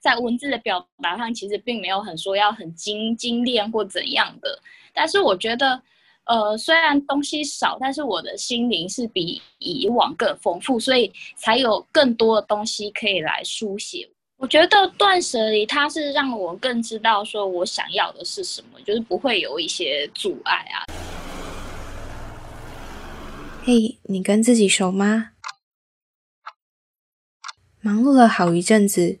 在文字的表达上，其实并没有很说要很精精炼或怎样的。但是我觉得，呃，虽然东西少，但是我的心灵是比以往更丰富，所以才有更多的东西可以来书写。我觉得断舍离，它是让我更知道说我想要的是什么，就是不会有一些阻碍啊。嘿，你跟自己熟吗？忙碌了好一阵子，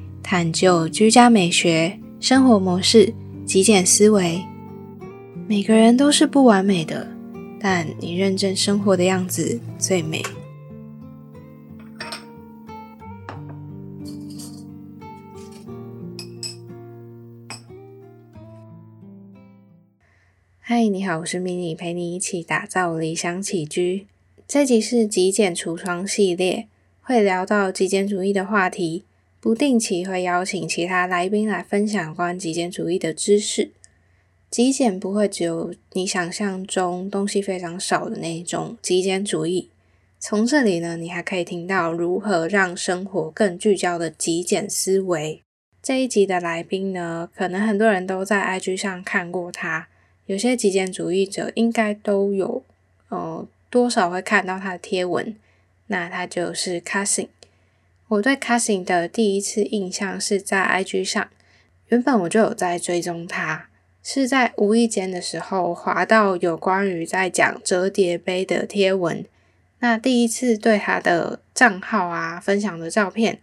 探究居家美学、生活模式、极简思维。每个人都是不完美的，但你认真生活的样子最美。嗨，你好，我是 mini，陪你一起打造理想起居。这集是极简橱窗系列，会聊到极简主义的话题。不定期会邀请其他来宾来分享关极简主义的知识。极简不会只有你想象中东西非常少的那一种极简主义。从这里呢，你还可以听到如何让生活更聚焦的极简思维。这一集的来宾呢，可能很多人都在 IG 上看过他，有些极简主义者应该都有，呃，多少会看到他的贴文。那他就是 Cousin。我对 Cassie 的第一次印象是在 IG 上，原本我就有在追踪他，是在无意间的时候滑到有关于在讲折叠杯的贴文，那第一次对他的账号啊分享的照片，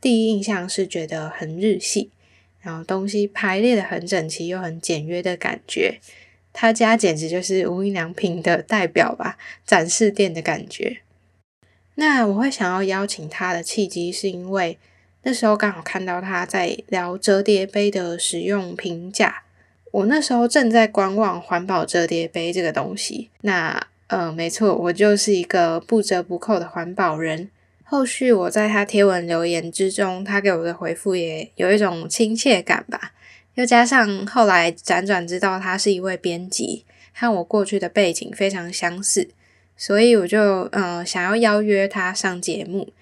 第一印象是觉得很日系，然后东西排列的很整齐又很简约的感觉，他家简直就是无印良品的代表吧，展示店的感觉。那我会想要邀请他的契机，是因为那时候刚好看到他在聊折叠杯的使用评价。我那时候正在观望环保折叠杯这个东西。那，呃，没错，我就是一个不折不扣的环保人。后续我在他贴文留言之中，他给我的回复也有一种亲切感吧。又加上后来辗转知道他是一位编辑，和我过去的背景非常相似。所以我就呃想要邀约他上节目。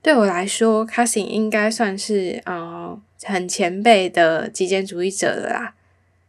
对我来说 c a s i n 应该算是呃很前辈的极简主义者了啦。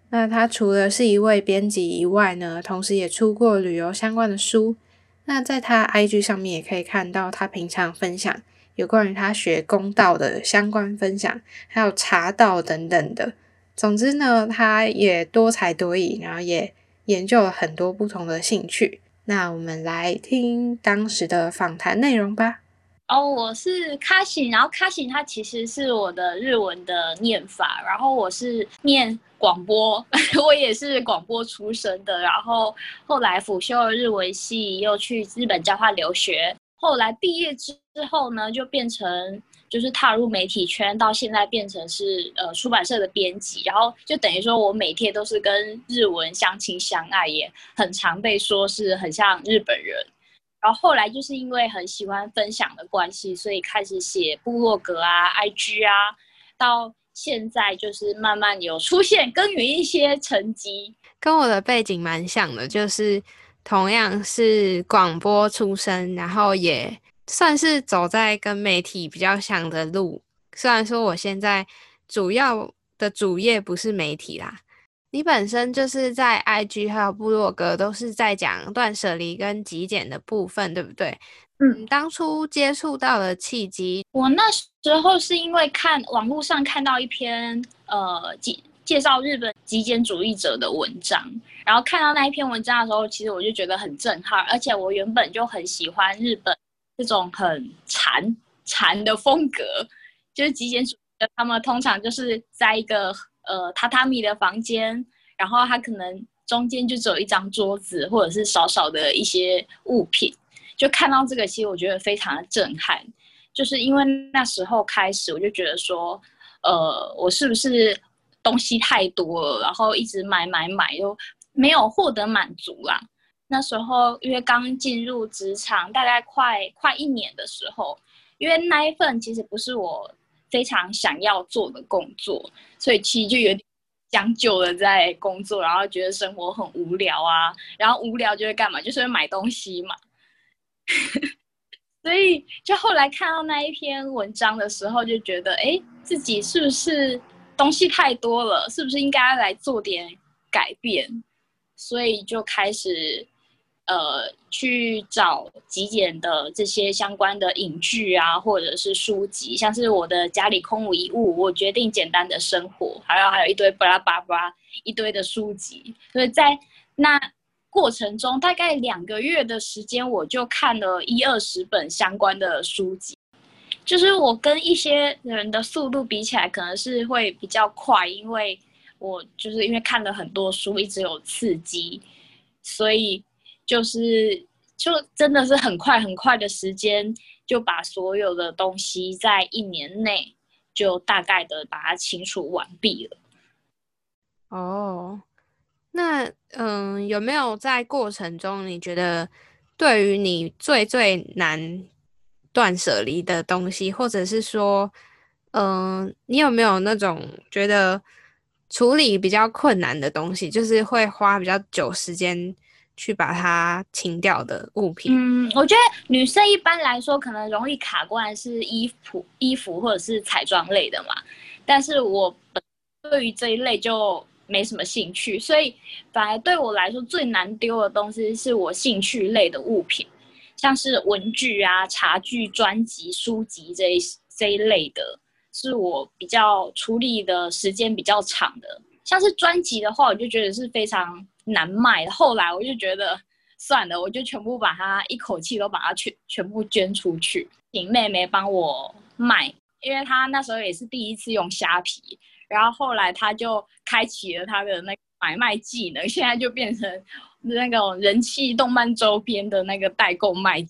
那他除了是一位编辑以外呢，同时也出过旅游相关的书。那在他 IG 上面也可以看到他平常分享有关于他学公道的相关分享，还有茶道等等的。总之呢，他也多才多艺，然后也研究了很多不同的兴趣。那我们来听当时的访谈内容吧。哦，我是卡西，然后卡西它其实是我的日文的念法，然后我是念广播，我也是广播出身的，然后后来辅修了日文系，又去日本交换留学，后来毕业之后呢，就变成。就是踏入媒体圈，到现在变成是呃出版社的编辑，然后就等于说我每天都是跟日文相亲相爱，也很常被说是很像日本人。然后后来就是因为很喜欢分享的关系，所以开始写部落格啊、IG 啊，到现在就是慢慢有出现耕耘一些成绩。跟我的背景蛮像的，就是同样是广播出身，然后也。算是走在跟媒体比较像的路，虽然说我现在主要的主业不是媒体啦。你本身就是在 IG 还有部落格都是在讲断舍离跟极简的部分，对不对？嗯，当初接触到的契机，我那时候是因为看网络上看到一篇呃介介绍日本极简主义者的文章，然后看到那一篇文章的时候，其实我就觉得很震撼，而且我原本就很喜欢日本。这种很禅禅的风格，就是极简主义。他们通常就是在一个呃榻榻米的房间，然后他可能中间就只有一张桌子，或者是少少的一些物品。就看到这个，其实我觉得非常的震撼。就是因为那时候开始，我就觉得说，呃，我是不是东西太多了，然后一直买买买，又没有获得满足啦。那时候因为刚进入职场，大概快快一年的时候，因为那一份其实不是我非常想要做的工作，所以其实就有点将就的在工作，然后觉得生活很无聊啊，然后无聊就会干嘛，就是会买东西嘛。所以就后来看到那一篇文章的时候，就觉得哎，自己是不是东西太多了？是不是应该来做点改变？所以就开始。呃，去找极简的这些相关的影剧啊，或者是书籍，像是我的家里空无一物，我决定简单的生活，还有还有一堆巴拉巴拉一堆的书籍。所以在那过程中，大概两个月的时间，我就看了一二十本相关的书籍。就是我跟一些人的速度比起来，可能是会比较快，因为我就是因为看了很多书，一直有刺激，所以。就是，就真的是很快很快的时间，就把所有的东西在一年内就大概的把它清除完毕了。哦，那嗯，有没有在过程中你觉得对于你最最难断舍离的东西，或者是说，嗯，你有没有那种觉得处理比较困难的东西，就是会花比较久时间？去把它清掉的物品。嗯，我觉得女生一般来说可能容易卡关是衣服、衣服或者是彩妆类的嘛。但是我对于这一类就没什么兴趣，所以反而对我来说最难丢的东西是我兴趣类的物品，像是文具啊、茶具、专辑、书籍这一这一类的，是我比较处理的时间比较长的。像是专辑的话，我就觉得是非常。难卖，后来我就觉得算了，我就全部把它一口气都把它全全部捐出去，请妹妹帮我卖，因为她那时候也是第一次用虾皮，然后后来她就开启了她的那个买卖技能，现在就变成那种人气动漫周边的那个代购卖，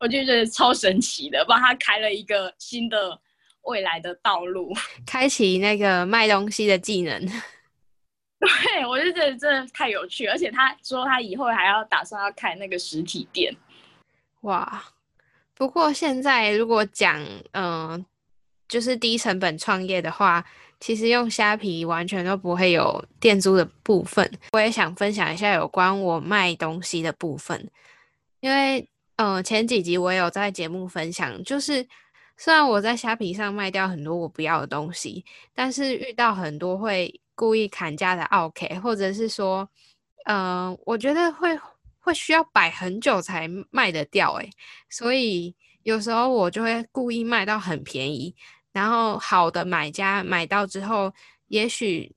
我就觉得超神奇的，帮她开了一个新的未来的道路，开启那个卖东西的技能。对，我就觉得真的太有趣，而且他说他以后还要打算要开那个实体店，哇！不过现在如果讲，嗯，就是低成本创业的话，其实用虾皮完全都不会有店租的部分。我也想分享一下有关我卖东西的部分，因为，嗯，前几集我有在节目分享，就是虽然我在虾皮上卖掉很多我不要的东西，但是遇到很多会。故意砍价的 OK，或者是说，嗯，我觉得会会需要摆很久才卖得掉，诶，所以有时候我就会故意卖到很便宜，然后好的买家买到之后，也许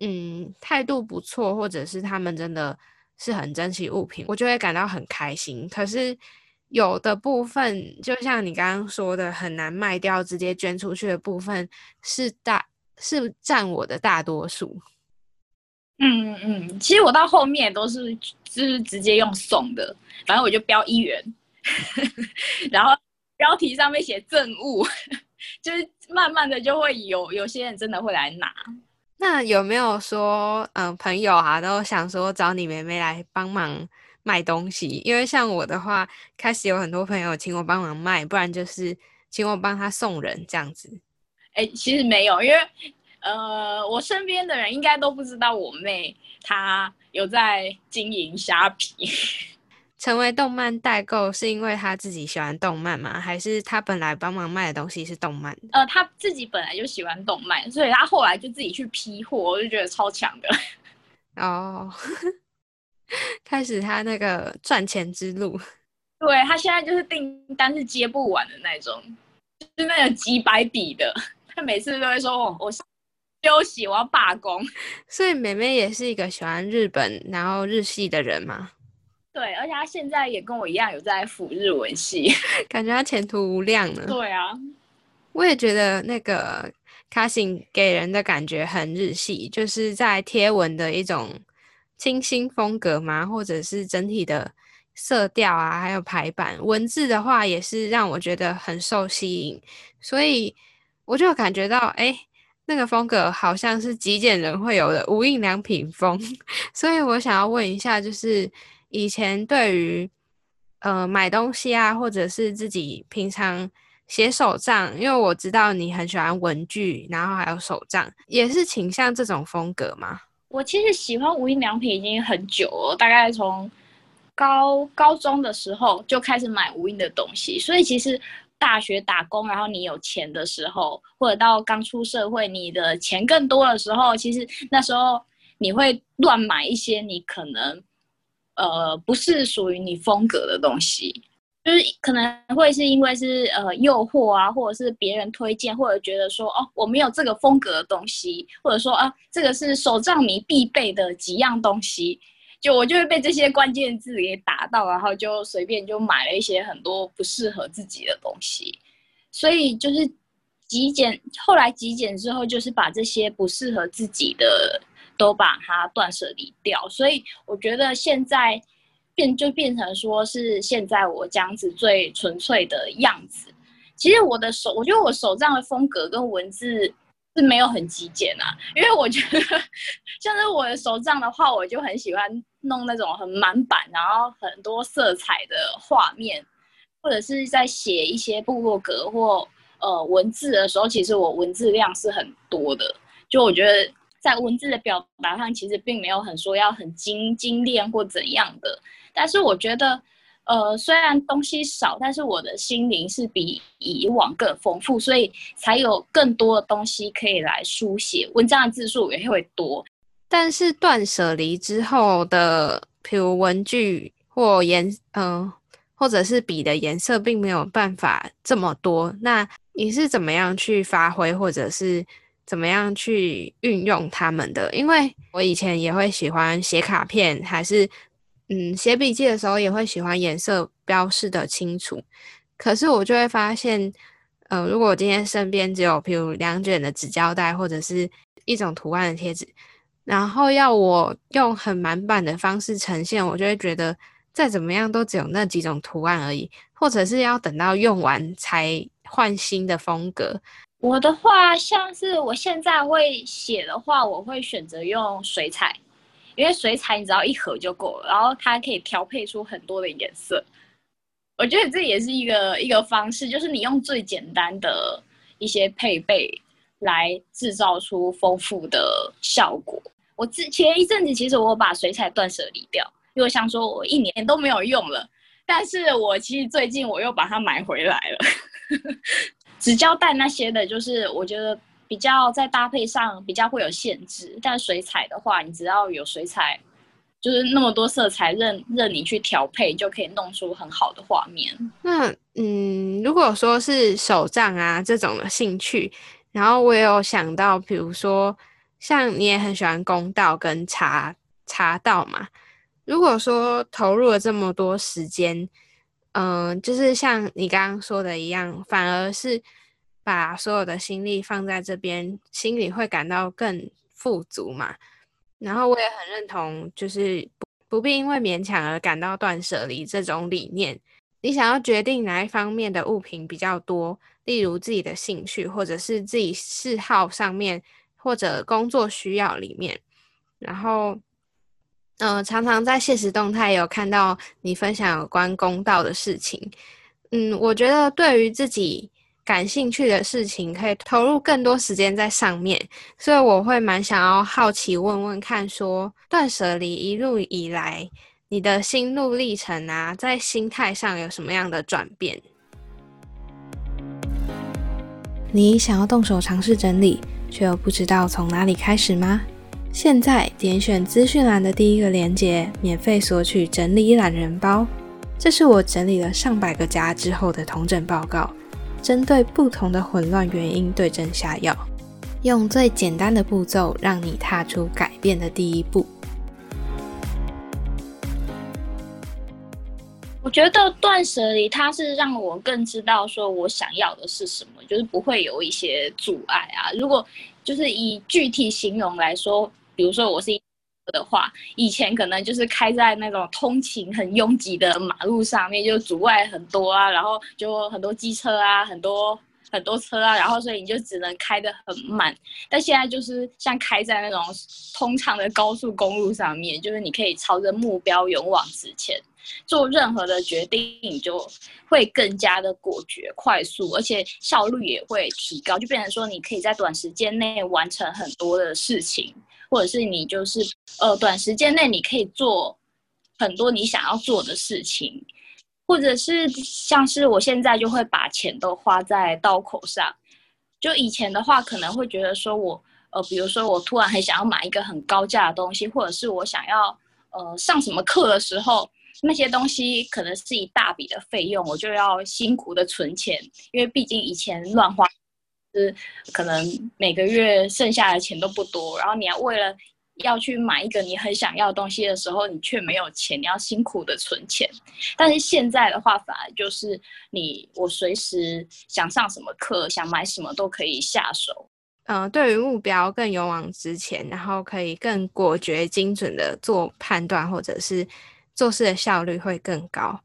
嗯态度不错，或者是他们真的是很珍惜物品，我就会感到很开心。可是有的部分，就像你刚刚说的，很难卖掉，直接捐出去的部分是大。是占我的大多数。嗯嗯嗯，其实我到后面都是就是直接用送的，反正我就标一元，然后标题上面写赠物，就是慢慢的就会有有些人真的会来拿。那有没有说，嗯，朋友啊，都想说找你妹妹来帮忙卖东西？因为像我的话，开始有很多朋友请我帮忙卖，不然就是请我帮他送人这样子。哎，其实没有，因为，呃，我身边的人应该都不知道我妹她有在经营虾皮。成为动漫代购是因为她自己喜欢动漫吗？还是她本来帮忙卖的东西是动漫？呃，她自己本来就喜欢动漫，所以她后来就自己去批货，我就觉得超强的。哦，开始他那个赚钱之路。对他现在就是订单是接不完的那种，就是那种几百笔的。他每次都会说：“我我休息，我要罢工。”所以妹妹也是一个喜欢日本然后日系的人嘛。对，而且她现在也跟我一样有在辅日文系，感觉她前途无量呢。对啊，我也觉得那个卡辛给人的感觉很日系，就是在贴文的一种清新风格嘛，或者是整体的色调啊，还有排版文字的话，也是让我觉得很受吸引，所以。我就感觉到，哎，那个风格好像是极简人会有的无印良品风，所以我想要问一下，就是以前对于呃买东西啊，或者是自己平常写手账，因为我知道你很喜欢文具，然后还有手账，也是倾向这种风格吗？我其实喜欢无印良品已经很久了，大概从高高中的时候就开始买无印的东西，所以其实。大学打工，然后你有钱的时候，或者到刚出社会，你的钱更多的时候，其实那时候你会乱买一些你可能呃不是属于你风格的东西，就是可能会是因为是呃诱惑啊，或者是别人推荐，或者觉得说哦我没有这个风格的东西，或者说啊这个是手账迷必备的几样东西。就我就会被这些关键字给打到，然后就随便就买了一些很多不适合自己的东西，所以就是极简。后来极简之后，就是把这些不适合自己的都把它断舍离掉。所以我觉得现在变就变成说是现在我这样子最纯粹的样子。其实我的手，我觉得我手账的风格跟文字。是没有很极简啊，因为我觉得像是我的手账的话，我就很喜欢弄那种很满版，然后很多色彩的画面，或者是在写一些部落格或呃文字的时候，其实我文字量是很多的。就我觉得在文字的表达上，其实并没有很说要很精精炼或怎样的，但是我觉得。呃，虽然东西少，但是我的心灵是比以往更丰富，所以才有更多的东西可以来书写。文章的字数也会多。但是断舍离之后的，譬如文具或颜，嗯，或者是笔的颜色，并没有办法这么多。那你是怎么样去发挥，或者是怎么样去运用它们的？因为我以前也会喜欢写卡片，还是。嗯，写笔记的时候也会喜欢颜色标示的清楚，可是我就会发现，呃，如果我今天身边只有譬如两卷的纸胶带或者是一种图案的贴纸，然后要我用很满版的方式呈现，我就会觉得再怎么样都只有那几种图案而已，或者是要等到用完才换新的风格。我的话，像是我现在会写的话，我会选择用水彩。因为水彩你只要一盒就够了，然后它可以调配出很多的颜色。我觉得这也是一个一个方式，就是你用最简单的一些配备来制造出丰富的效果。我之前一阵子其实我把水彩断舍离掉，因为想说我一年都没有用了，但是我其实最近我又把它买回来了。纸胶带那些的，就是我觉得。比较在搭配上比较会有限制，但水彩的话，你只要有水彩，就是那么多色彩，任任你去调配，就可以弄出很好的画面。那嗯，如果说是手账啊这种的兴趣，然后我也有想到，比如说像你也很喜欢公道跟茶茶道嘛，如果说投入了这么多时间，嗯，就是像你刚刚说的一样，反而是。把所有的心力放在这边，心里会感到更富足嘛。然后我也很认同，就是不不必因为勉强而感到断舍离这种理念。你想要决定哪一方面的物品比较多，例如自己的兴趣，或者是自己嗜好上面，或者工作需要里面。然后，嗯，常常在现实动态有看到你分享有关公道的事情。嗯，我觉得对于自己。感兴趣的事情可以投入更多时间在上面，所以我会蛮想要好奇问问看，说断舍离一路以来，你的心路历程啊，在心态上有什么样的转变？你想要动手尝试整理，却又不知道从哪里开始吗？现在点选资讯栏的第一个链接，免费索取整理懒人包，这是我整理了上百个家之后的同整报告。针对不同的混乱原因对症下药，用最简单的步骤让你踏出改变的第一步。我觉得断舍离它是让我更知道说我想要的是什么，就是不会有一些阻碍啊。如果就是以具体形容来说，比如说我是一。的话，以前可能就是开在那种通勤很拥挤的马路上面，就阻碍很多啊，然后就很多机车啊，很多很多车啊，然后所以你就只能开得很慢。但现在就是像开在那种通畅的高速公路上面，就是你可以朝着目标勇往直前，做任何的决定你就会更加的果决、快速，而且效率也会提高，就变成说你可以在短时间内完成很多的事情，或者是你就是呃短时间内你可以做很多你想要做的事情。或者是像是我现在就会把钱都花在刀口上，就以前的话可能会觉得说我呃，比如说我突然很想要买一个很高价的东西，或者是我想要呃上什么课的时候，那些东西可能是一大笔的费用，我就要辛苦的存钱，因为毕竟以前乱花，是可能每个月剩下的钱都不多，然后你要为了。要去买一个你很想要的东西的时候，你却没有钱，你要辛苦的存钱。但是现在的话，反而就是你我随时想上什么课，想买什么都可以下手。嗯，对于目标更勇往直前，然后可以更果决、精准的做判断，或者是做事的效率会更高。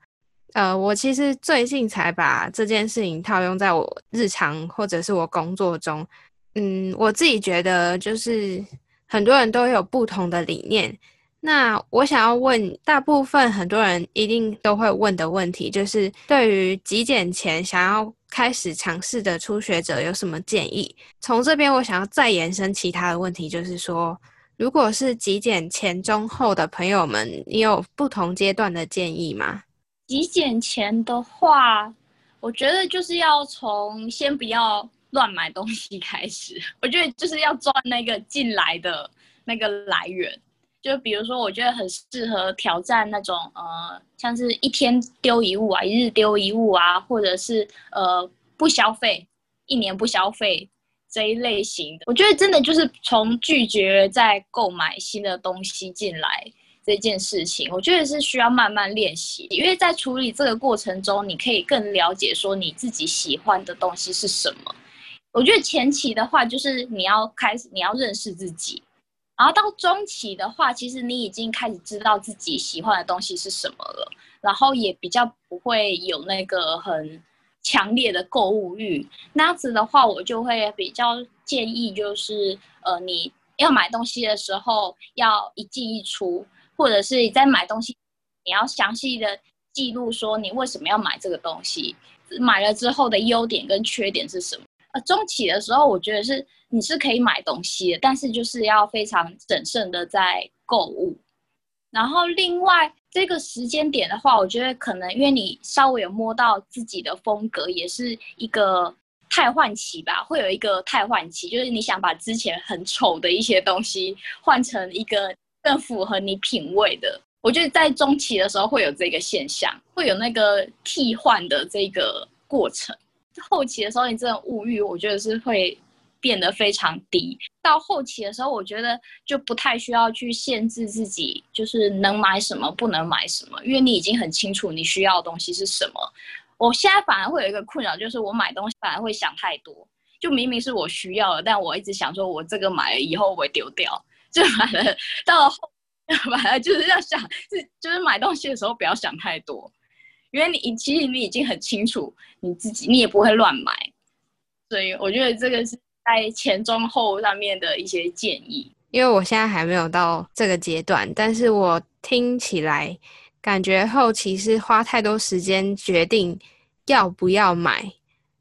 呃，我其实最近才把这件事情套用在我日常或者是我工作中。嗯，我自己觉得就是。很多人都有不同的理念，那我想要问，大部分很多人一定都会问的问题，就是对于极简前想要开始尝试的初学者有什么建议？从这边我想要再延伸其他的问题，就是说，如果是极简前、中、后的朋友们，你有不同阶段的建议吗？极简前的话，我觉得就是要从先不要。乱买东西开始，我觉得就是要赚那个进来的那个来源。就比如说，我觉得很适合挑战那种呃，像是一天丢一物啊，一日丢一物啊，或者是呃不消费，一年不消费这一类型的。我觉得真的就是从拒绝再购买新的东西进来这件事情，我觉得是需要慢慢练习。因为在处理这个过程中，你可以更了解说你自己喜欢的东西是什么。我觉得前期的话，就是你要开始，你要认识自己，然后到中期的话，其实你已经开始知道自己喜欢的东西是什么了，然后也比较不会有那个很强烈的购物欲。那样子的话，我就会比较建议，就是呃，你要买东西的时候要一进一出，或者是你在买东西，你要详细的记录说你为什么要买这个东西，买了之后的优点跟缺点是什么。呃，中期的时候，我觉得是你是可以买东西的，但是就是要非常审慎的在购物。然后另外这个时间点的话，我觉得可能因为你稍微有摸到自己的风格，也是一个汰换期吧，会有一个汰换期，就是你想把之前很丑的一些东西换成一个更符合你品味的。我觉得在中期的时候会有这个现象，会有那个替换的这个过程。后期的时候，你这种物欲，我觉得是会变得非常低。到后期的时候，我觉得就不太需要去限制自己，就是能买什么，不能买什么，因为你已经很清楚你需要的东西是什么。我现在反而会有一个困扰，就是我买东西反而会想太多，就明明是我需要的，但我一直想说，我这个买了以后我会丢掉，就买了到了后，买了就是要想，是就是买东西的时候不要想太多。因为你其实你已经很清楚你自己，你也不会乱买，所以我觉得这个是在前中后上面的一些建议。因为我现在还没有到这个阶段，但是我听起来感觉后期是花太多时间决定要不要买，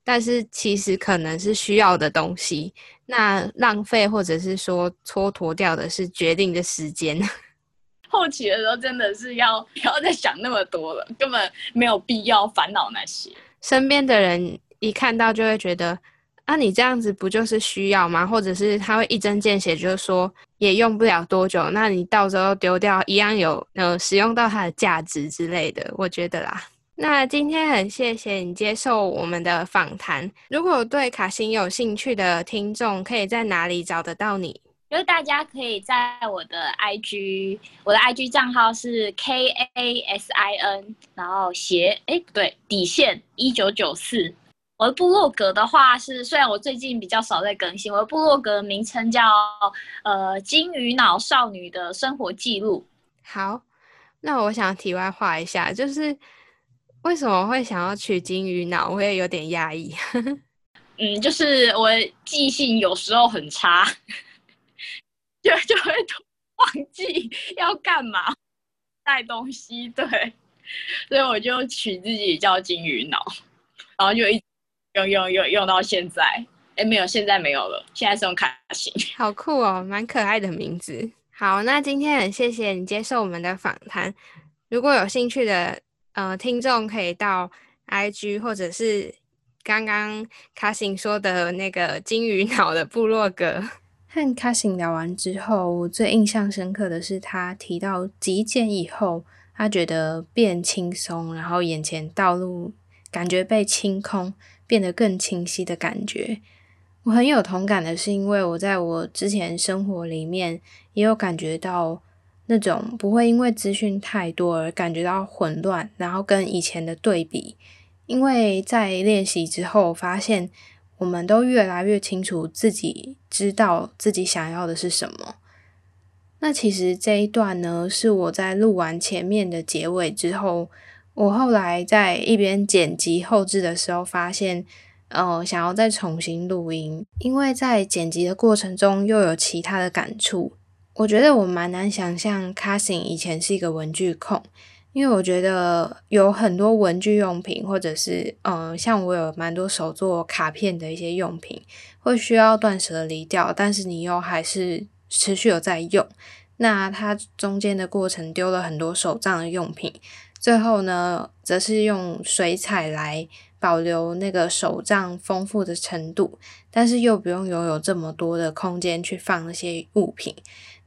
但是其实可能是需要的东西，那浪费或者是说蹉跎掉的是决定的时间。后期的时候真的是要不要再想那么多了，根本没有必要烦恼那些。身边的人一看到就会觉得，啊，你这样子不就是需要吗？或者是他会一针见血，就是说也用不了多久，那你到时候丢掉一样有呃使用到它的价值之类的。我觉得啦，那今天很谢谢你接受我们的访谈。如果对卡辛有兴趣的听众，可以在哪里找得到你？就是大家可以在我的 IG，我的 IG 账号是 K A S I N，然后斜哎不对底线一九九四。我的部落格的话是，虽然我最近比较少在更新，我的部落格名称叫呃金鱼脑少女的生活记录。好，那我想题外话一下，就是为什么会想要取金鱼脑，我也有点压抑。嗯，就是我记性有时候很差，就就会忘记要干嘛带东西，对，所以我就取自己叫金鱼脑，然后就一用用用用到现在。哎，没有，现在没有了，现在是用卡西。好酷哦，蛮可爱的名字。好，那今天很谢谢你接受我们的访谈。如果有兴趣的呃听众，可以到 IG 或者是刚刚卡辛说的那个金鱼脑的部落格。和卡辛聊完之后，我最印象深刻的是他提到极简以后，他觉得变轻松，然后眼前道路感觉被清空，变得更清晰的感觉。我很有同感的是，因为我在我之前生活里面也有感觉到那种不会因为资讯太多而感觉到混乱，然后跟以前的对比。因为在练习之后，发现我们都越来越清楚自己知道自己想要的是什么。那其实这一段呢，是我在录完前面的结尾之后，我后来在一边剪辑后置的时候发现。呃，想要再重新录音，因为在剪辑的过程中又有其他的感触。我觉得我蛮难想象 c a s s i n 以前是一个文具控，因为我觉得有很多文具用品，或者是呃，像我有蛮多手做卡片的一些用品，会需要断舍离掉，但是你又还是持续有在用。那它中间的过程丢了很多手账的用品，最后呢，则是用水彩来。保留那个手账丰富的程度，但是又不用拥有这么多的空间去放那些物品。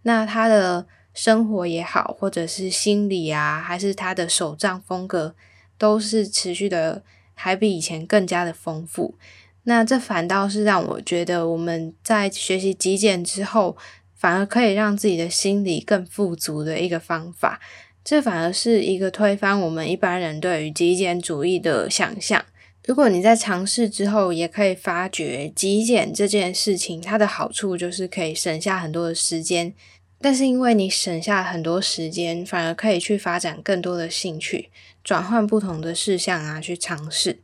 那他的生活也好，或者是心理啊，还是他的手账风格，都是持续的，还比以前更加的丰富。那这反倒是让我觉得，我们在学习极简之后，反而可以让自己的心理更富足的一个方法。这反而是一个推翻我们一般人对于极简主义的想象。如果你在尝试之后，也可以发觉极简这件事情，它的好处就是可以省下很多的时间。但是因为你省下很多时间，反而可以去发展更多的兴趣，转换不同的事项啊，去尝试。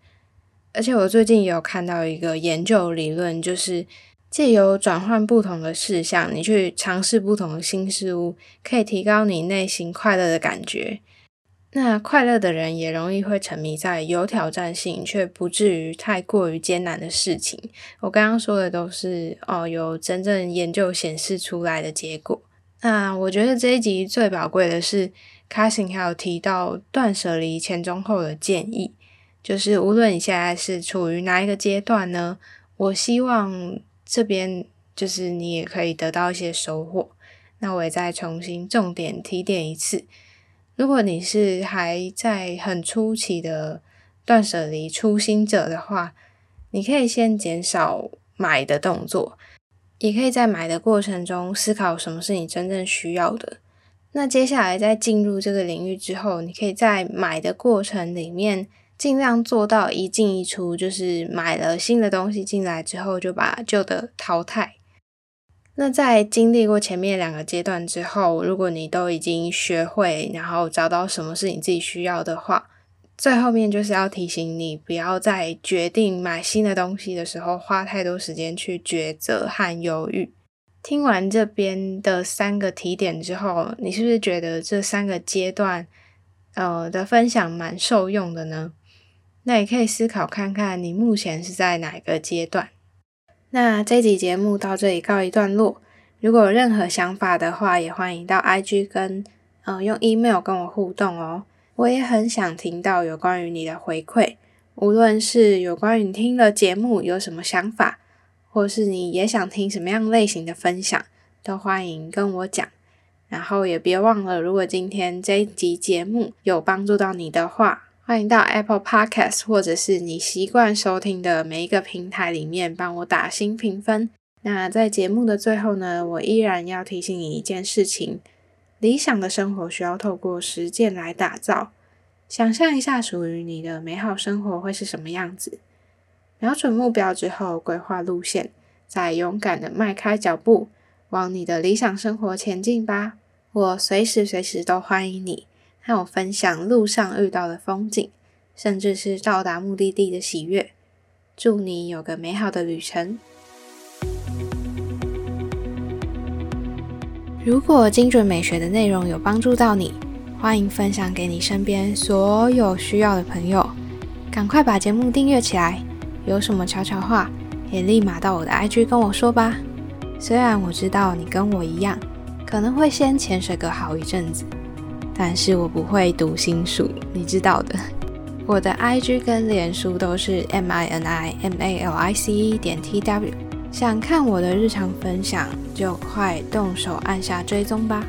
而且我最近也有看到一个研究理论，就是借由转换不同的事项，你去尝试不同的新事物，可以提高你内心快乐的感觉。那快乐的人也容易会沉迷在有挑战性却不至于太过于艰难的事情。我刚刚说的都是哦，有真正研究显示出来的结果。那我觉得这一集最宝贵的是，卡辛还有提到断舍离前中后的建议，就是无论你现在是处于哪一个阶段呢，我希望这边就是你也可以得到一些收获。那我也再重新重点提点一次。如果你是还在很初期的断舍离初心者的话，你可以先减少买的动作，也可以在买的过程中思考什么是你真正需要的。那接下来在进入这个领域之后，你可以在买的过程里面尽量做到一进一出，就是买了新的东西进来之后就把旧的淘汰。那在经历过前面两个阶段之后，如果你都已经学会，然后找到什么是你自己需要的话，最后面就是要提醒你，不要在决定买新的东西的时候花太多时间去抉择和犹豫。听完这边的三个提点之后，你是不是觉得这三个阶段，呃的分享蛮受用的呢？那也可以思考看看，你目前是在哪个阶段？那这集节目到这里告一段落。如果有任何想法的话，也欢迎到 IG 跟呃用 email 跟我互动哦。我也很想听到有关于你的回馈，无论是有关于你听了节目有什么想法，或是你也想听什么样类型的分享，都欢迎跟我讲。然后也别忘了，如果今天这一集节目有帮助到你的话，欢迎到 Apple Podcast 或者是你习惯收听的每一个平台里面帮我打新评分。那在节目的最后呢，我依然要提醒你一件事情：理想的生活需要透过实践来打造。想象一下属于你的美好生活会是什么样子？瞄准目标之后，规划路线，再勇敢的迈开脚步，往你的理想生活前进吧！我随时随地都欢迎你。和我分享路上遇到的风景，甚至是到达目的地的喜悦。祝你有个美好的旅程。如果精准美学的内容有帮助到你，欢迎分享给你身边所有需要的朋友。赶快把节目订阅起来，有什么悄悄话也立马到我的 IG 跟我说吧。虽然我知道你跟我一样，可能会先潜水个好一阵子，但是我不会读心术，你知道的。我的 IG 跟脸书都是 M I N I M A L I C E 点 T W，想看我的日常分享，就快动手按下追踪吧。